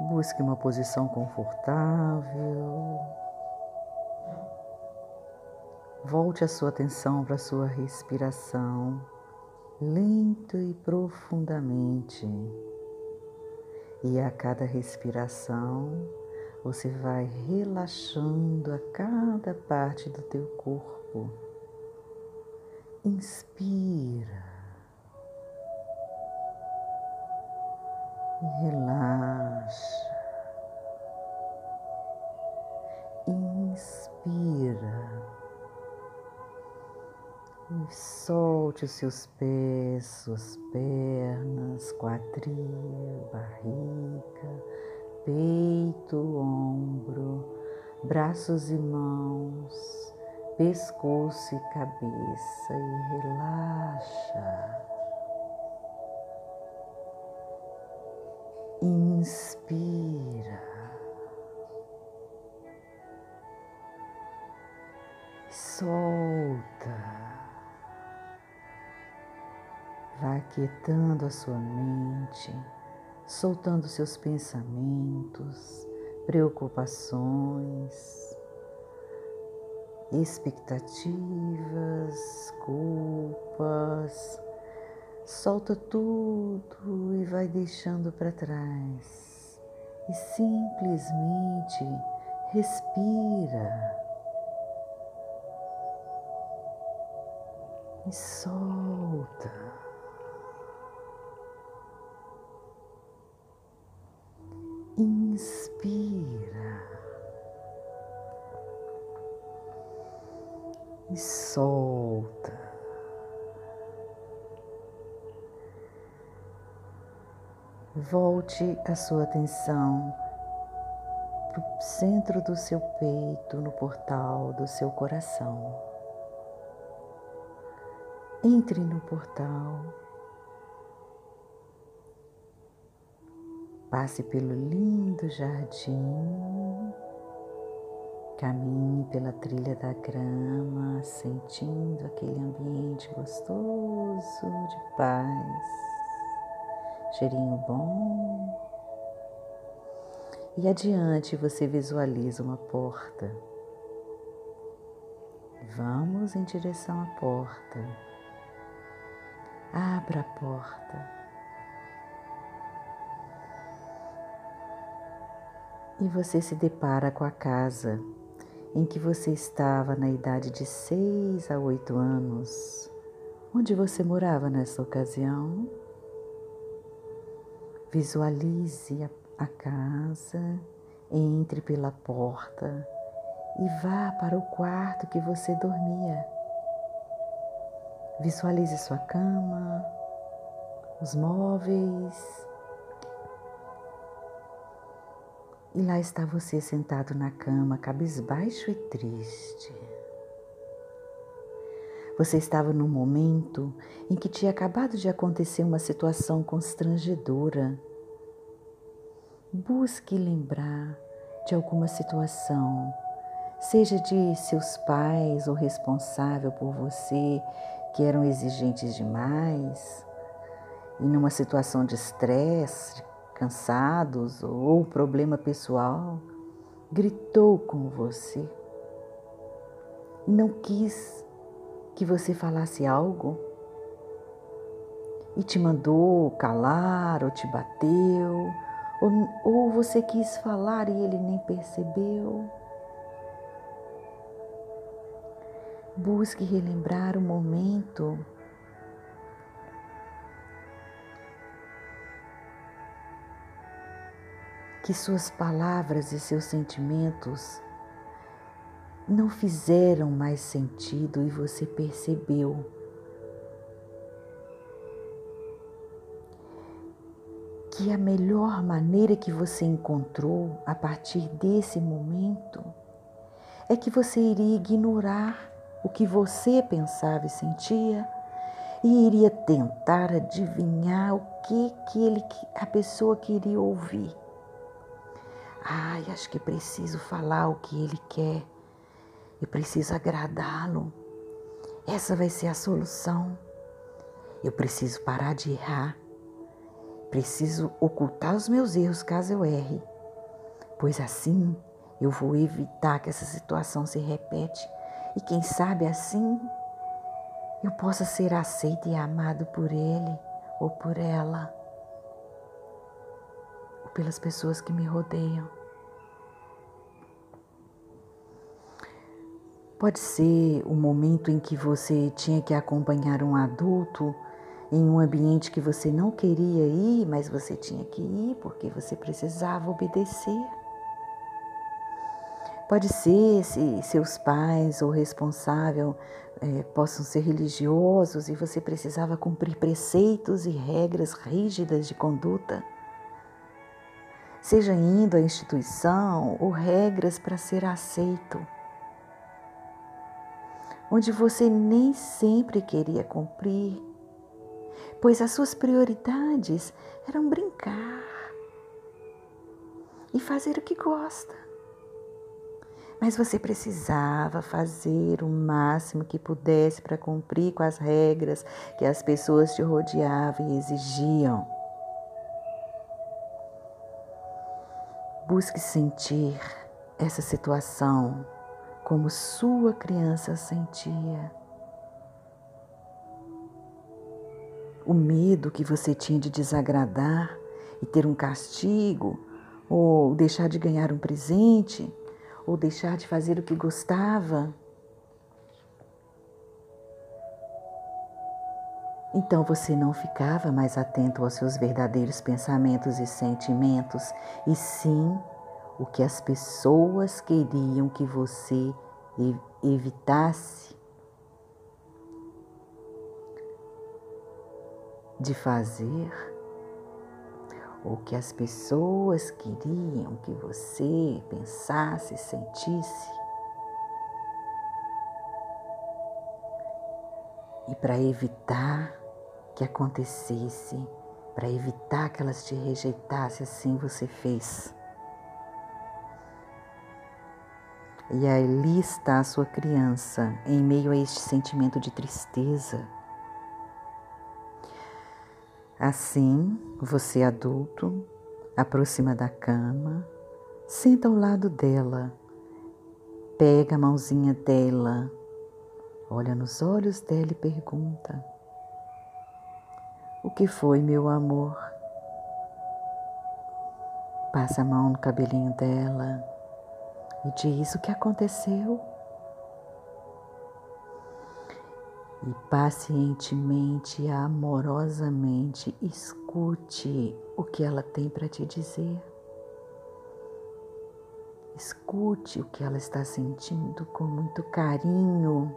Busque uma posição confortável. Volte a sua atenção para a sua respiração, lento e profundamente. E a cada respiração, você vai relaxando a cada parte do teu corpo. Inspira. E relaxa. Inspira. E solte os seus pés, suas pernas, quadril, barriga, peito, ombro, braços e mãos, pescoço e cabeça e relaxa. Inspira. Solta. Vai quietando a sua mente, soltando seus pensamentos, preocupações, expectativas, culpas. Solta tudo e vai deixando para trás. E simplesmente respira. E solta. inspira e solta. Volte a sua atenção para o centro do seu peito, no portal do seu coração. Entre no portal. Passe pelo lindo jardim, caminhe pela trilha da grama, sentindo aquele ambiente gostoso de paz, cheirinho bom. E adiante você visualiza uma porta. Vamos em direção à porta. Abra a porta. e você se depara com a casa em que você estava na idade de seis a oito anos. Onde você morava nessa ocasião? Visualize a, a casa, entre pela porta e vá para o quarto que você dormia. Visualize sua cama, os móveis, E lá está você sentado na cama, cabisbaixo e triste. Você estava num momento em que tinha acabado de acontecer uma situação constrangedora. Busque lembrar de alguma situação, seja de seus pais ou responsável por você, que eram exigentes demais, e numa situação de estresse, cansados ou problema pessoal, gritou com você e não quis que você falasse algo e te mandou calar ou te bateu, ou, ou você quis falar e ele nem percebeu. Busque relembrar o momento que suas palavras e seus sentimentos não fizeram mais sentido e você percebeu. Que a melhor maneira que você encontrou a partir desse momento é que você iria ignorar o que você pensava e sentia e iria tentar adivinhar o que, que ele, a pessoa queria ouvir. Ai, acho que preciso falar o que ele quer. Eu preciso agradá-lo. Essa vai ser a solução. Eu preciso parar de errar. Preciso ocultar os meus erros caso eu erre, pois assim eu vou evitar que essa situação se repete e quem sabe assim eu possa ser aceito e amado por ele ou por ela ou pelas pessoas que me rodeiam. Pode ser o momento em que você tinha que acompanhar um adulto em um ambiente que você não queria ir, mas você tinha que ir porque você precisava obedecer. Pode ser se seus pais ou responsável é, possam ser religiosos e você precisava cumprir preceitos e regras rígidas de conduta. Seja indo à instituição ou regras para ser aceito, onde você nem sempre queria cumprir pois as suas prioridades eram brincar e fazer o que gosta. Mas você precisava fazer o máximo que pudesse para cumprir com as regras que as pessoas te rodeavam e exigiam. Busque sentir essa situação como sua criança sentia. o medo que você tinha de desagradar e ter um castigo, ou deixar de ganhar um presente, ou deixar de fazer o que gostava. Então você não ficava mais atento aos seus verdadeiros pensamentos e sentimentos, e sim o que as pessoas queriam que você evitasse de fazer o que as pessoas queriam que você pensasse, sentisse. E para evitar que acontecesse, para evitar que elas te rejeitassem, assim você fez. E ali está a sua criança, em meio a este sentimento de tristeza Assim, você adulto aproxima da cama, senta ao lado dela, pega a mãozinha dela, olha nos olhos dela e pergunta: O que foi, meu amor? Passa a mão no cabelinho dela e diz o que aconteceu. e pacientemente amorosamente escute o que ela tem para te dizer. Escute o que ela está sentindo com muito carinho.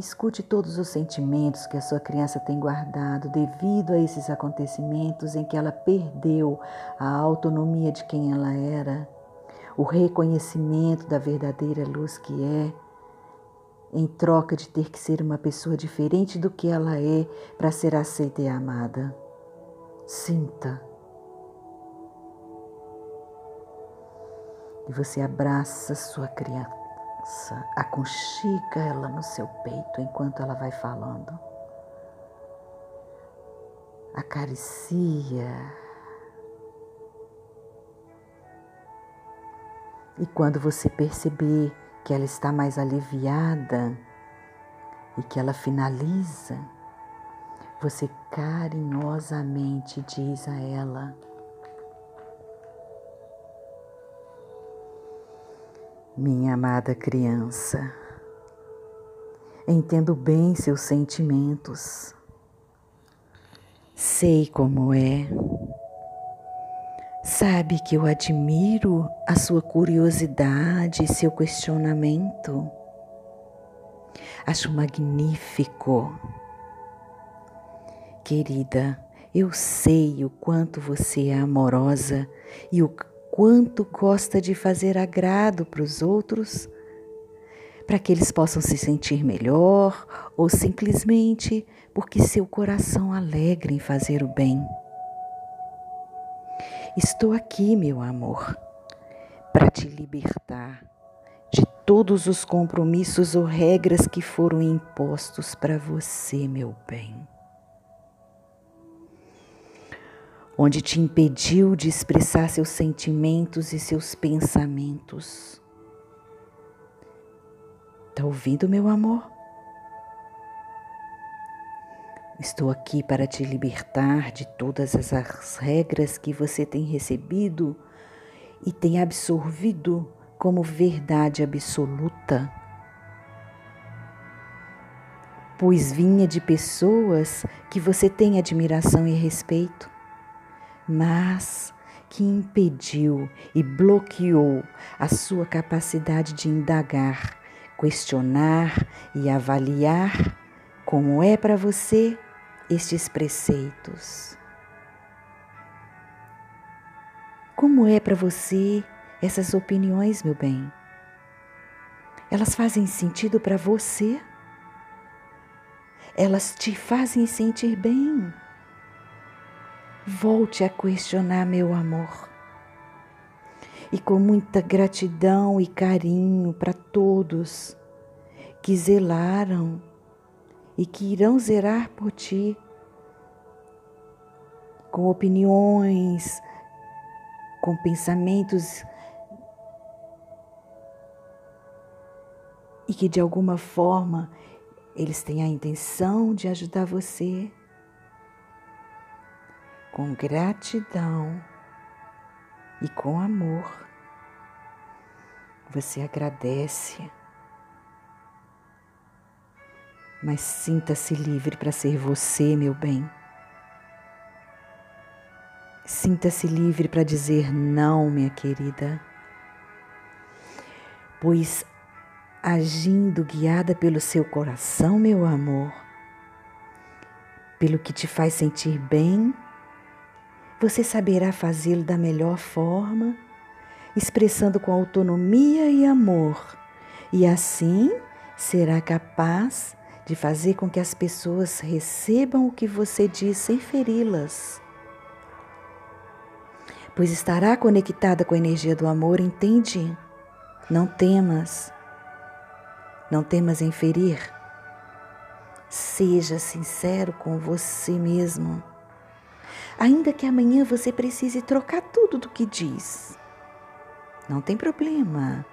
Escute todos os sentimentos que a sua criança tem guardado devido a esses acontecimentos em que ela perdeu a autonomia de quem ela era, o reconhecimento da verdadeira luz que é em troca de ter que ser uma pessoa diferente do que ela é para ser aceita e amada. Sinta. E você abraça sua criança, aconchega ela no seu peito enquanto ela vai falando. Acaricia. E quando você perceber que ela está mais aliviada e que ela finaliza, você carinhosamente diz a ela: Minha amada criança, entendo bem seus sentimentos, sei como é Sabe que eu admiro a sua curiosidade e seu questionamento. Acho magnífico. Querida, eu sei o quanto você é amorosa e o quanto gosta de fazer agrado para os outros, para que eles possam se sentir melhor ou simplesmente porque seu coração alegra em fazer o bem. Estou aqui, meu amor, para te libertar de todos os compromissos ou regras que foram impostos para você, meu bem. Onde te impediu de expressar seus sentimentos e seus pensamentos. Está ouvindo, meu amor? Estou aqui para te libertar de todas as regras que você tem recebido e tem absorvido como verdade absoluta. Pois vinha de pessoas que você tem admiração e respeito, mas que impediu e bloqueou a sua capacidade de indagar, questionar e avaliar como é para você estes preceitos. Como é para você essas opiniões, meu bem? Elas fazem sentido para você? Elas te fazem sentir bem? Volte a questionar, meu amor. E com muita gratidão e carinho para todos que zelaram e que irão zerar por ti com opiniões, com pensamentos e que de alguma forma eles têm a intenção de ajudar você com gratidão e com amor. Você agradece, mas sinta-se livre para ser você, meu bem. Sinta-se livre para dizer não, minha querida, pois agindo guiada pelo seu coração, meu amor, pelo que te faz sentir bem, você saberá fazê-lo da melhor forma, expressando com autonomia e amor, e assim será capaz de fazer com que as pessoas recebam o que você diz sem feri-las pois estará conectada com a energia do amor, entende? Não temas, não temas em ferir. Seja sincero com você mesmo. Ainda que amanhã você precise trocar tudo do que diz. Não tem problema.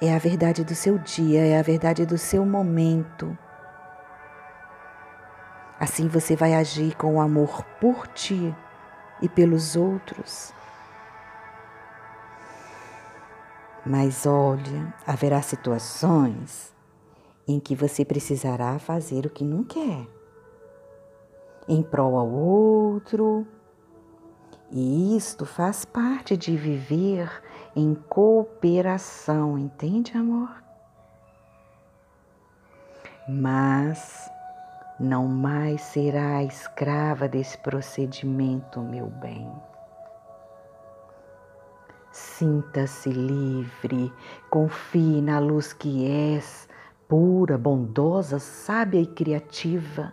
É a verdade do seu dia, é a verdade do seu momento. Assim você vai agir com amor por ti e pelos outros. Mas olha, haverá situações em que você precisará fazer o que não quer, em prol ao outro, e isto faz parte de viver em cooperação, entende, amor? Mas não mais será escrava desse procedimento, meu bem. Sinta-se livre, confie na luz que és, pura, bondosa, sábia e criativa.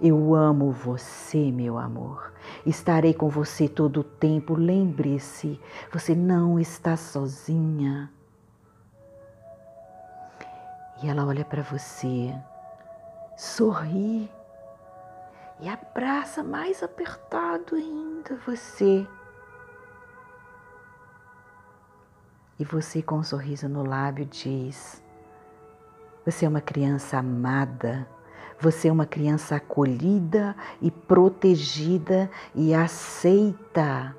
Eu amo você, meu amor. Estarei com você todo o tempo. Lembre-se, você não está sozinha. E ela olha para você sorri e abraça mais apertado ainda você. E você, com um sorriso no lábio, diz: Você é uma criança amada, você é uma criança acolhida e protegida e aceita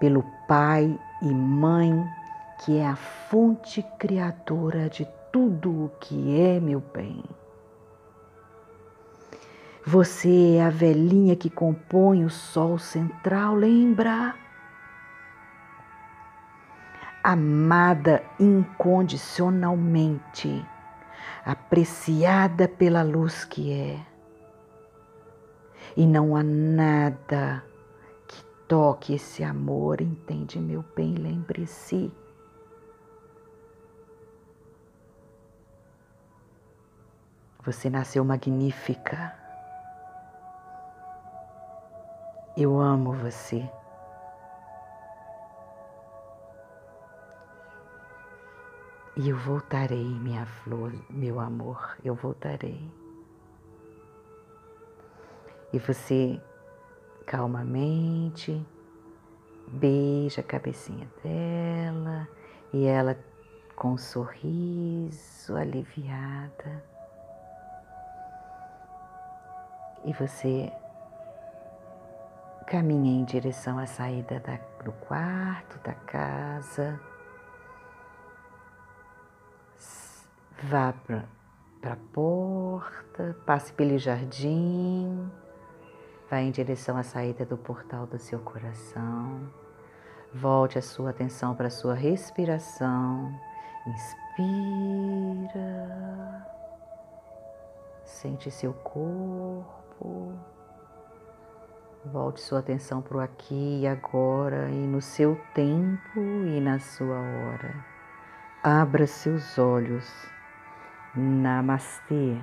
pelo pai e mãe, que é a fonte criadora de tudo o que é, meu bem. Você é a velhinha que compõe o sol central, lembra? Amada incondicionalmente, apreciada pela luz que é. E não há nada que toque esse amor, entende, meu bem? Lembre-se. Você nasceu magnífica. Eu amo você. E eu voltarei, minha flor, meu amor, eu voltarei. E você calmamente, beija a cabecinha dela e ela com um sorriso aliviada. E você caminha em direção à saída da, do quarto, da casa. Vá para a porta, passe pelo jardim, vá em direção à saída do portal do seu coração. Volte a sua atenção para a sua respiração. Inspira. Sente seu corpo. Volte sua atenção para o aqui e agora e no seu tempo e na sua hora. Abra seus olhos. Namastê.